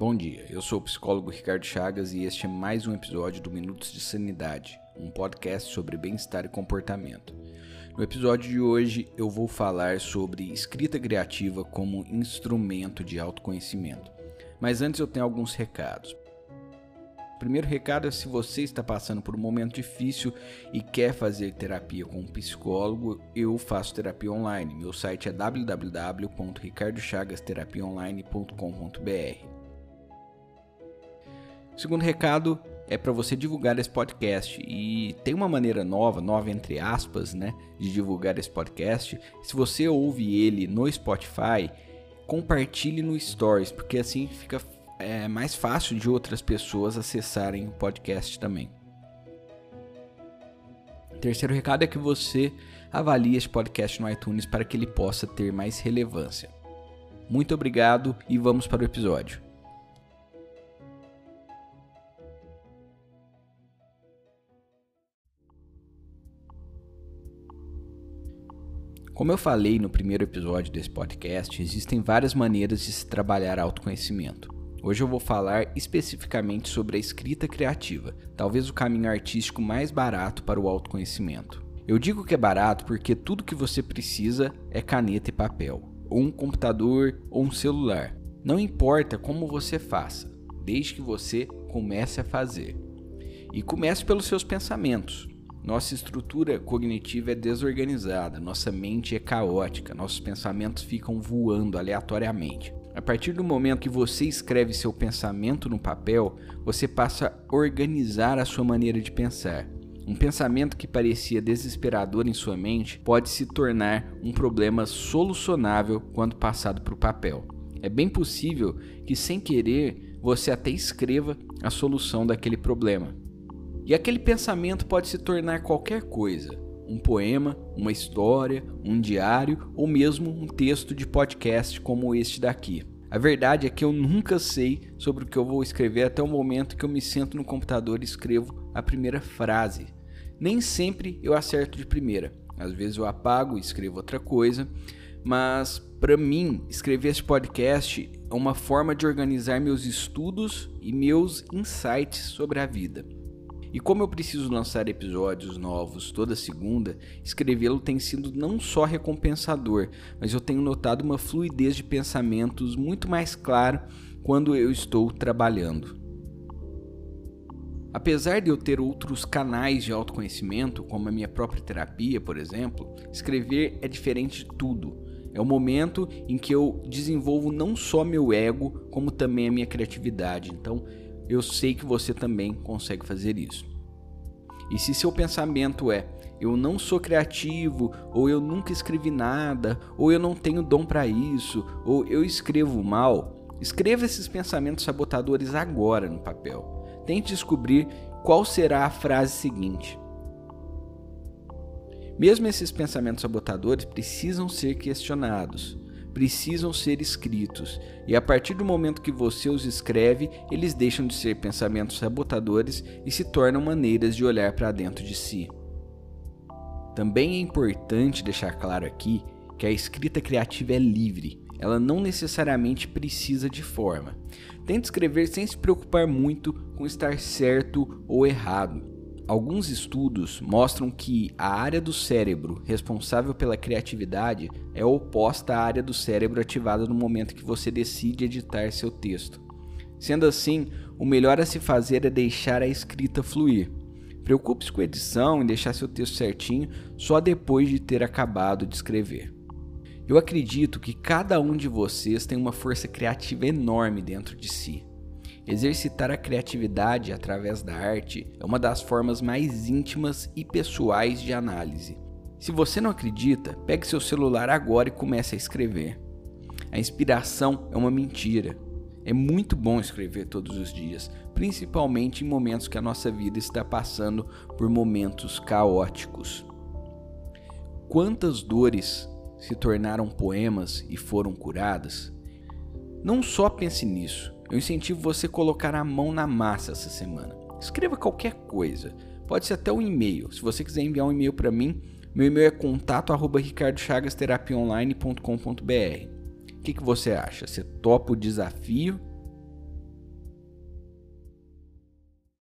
Bom dia, eu sou o psicólogo Ricardo Chagas e este é mais um episódio do Minutos de Sanidade, um podcast sobre bem-estar e comportamento. No episódio de hoje eu vou falar sobre escrita criativa como instrumento de autoconhecimento. Mas antes eu tenho alguns recados. O primeiro recado é se você está passando por um momento difícil e quer fazer terapia com um psicólogo, eu faço terapia online. Meu site é www.ricardochagasterapiaonline.com.br. Segundo recado é para você divulgar esse podcast e tem uma maneira nova, nova entre aspas, né, de divulgar esse podcast. Se você ouve ele no Spotify, compartilhe no Stories, porque assim fica é, mais fácil de outras pessoas acessarem o podcast também. Terceiro recado é que você avalie esse podcast no iTunes para que ele possa ter mais relevância. Muito obrigado e vamos para o episódio. Como eu falei no primeiro episódio desse podcast, existem várias maneiras de se trabalhar autoconhecimento. Hoje eu vou falar especificamente sobre a escrita criativa, talvez o caminho artístico mais barato para o autoconhecimento. Eu digo que é barato porque tudo que você precisa é caneta e papel, ou um computador ou um celular. Não importa como você faça, desde que você comece a fazer. E comece pelos seus pensamentos. Nossa estrutura cognitiva é desorganizada, nossa mente é caótica, nossos pensamentos ficam voando aleatoriamente. A partir do momento que você escreve seu pensamento no papel, você passa a organizar a sua maneira de pensar. Um pensamento que parecia desesperador em sua mente pode se tornar um problema solucionável quando passado para o papel. É bem possível que, sem querer, você até escreva a solução daquele problema. E aquele pensamento pode se tornar qualquer coisa: um poema, uma história, um diário ou mesmo um texto de podcast como este daqui. A verdade é que eu nunca sei sobre o que eu vou escrever até o momento que eu me sento no computador e escrevo a primeira frase. Nem sempre eu acerto de primeira. Às vezes eu apago e escrevo outra coisa, mas para mim, escrever esse podcast é uma forma de organizar meus estudos e meus insights sobre a vida. E como eu preciso lançar episódios novos toda segunda, escrevê-lo tem sido não só recompensador, mas eu tenho notado uma fluidez de pensamentos muito mais clara quando eu estou trabalhando. Apesar de eu ter outros canais de autoconhecimento, como a minha própria terapia, por exemplo, escrever é diferente de tudo. É o momento em que eu desenvolvo não só meu ego, como também a minha criatividade. Então, eu sei que você também consegue fazer isso. E se seu pensamento é eu não sou criativo, ou eu nunca escrevi nada, ou eu não tenho dom para isso, ou eu escrevo mal, escreva esses pensamentos sabotadores agora no papel. Tente descobrir qual será a frase seguinte. Mesmo esses pensamentos sabotadores precisam ser questionados precisam ser escritos, e a partir do momento que você os escreve, eles deixam de ser pensamentos sabotadores e se tornam maneiras de olhar para dentro de si. Também é importante deixar claro aqui que a escrita criativa é livre, ela não necessariamente precisa de forma. Tente escrever sem se preocupar muito com estar certo ou errado. Alguns estudos mostram que a área do cérebro responsável pela criatividade é oposta à área do cérebro ativada no momento que você decide editar seu texto. Sendo assim, o melhor a se fazer é deixar a escrita fluir. Preocupe-se com a edição e deixar seu texto certinho só depois de ter acabado de escrever. Eu acredito que cada um de vocês tem uma força criativa enorme dentro de si. Exercitar a criatividade através da arte é uma das formas mais íntimas e pessoais de análise. Se você não acredita, pegue seu celular agora e comece a escrever. A inspiração é uma mentira. É muito bom escrever todos os dias, principalmente em momentos que a nossa vida está passando por momentos caóticos. Quantas dores se tornaram poemas e foram curadas? Não só pense nisso, eu incentivo você a colocar a mão na massa essa semana. Escreva qualquer coisa, pode ser até um e-mail. Se você quiser enviar um e-mail para mim, meu e-mail é contato@ricardochagasterapiaonline.com.br. O que, que você acha? Você topa o desafio?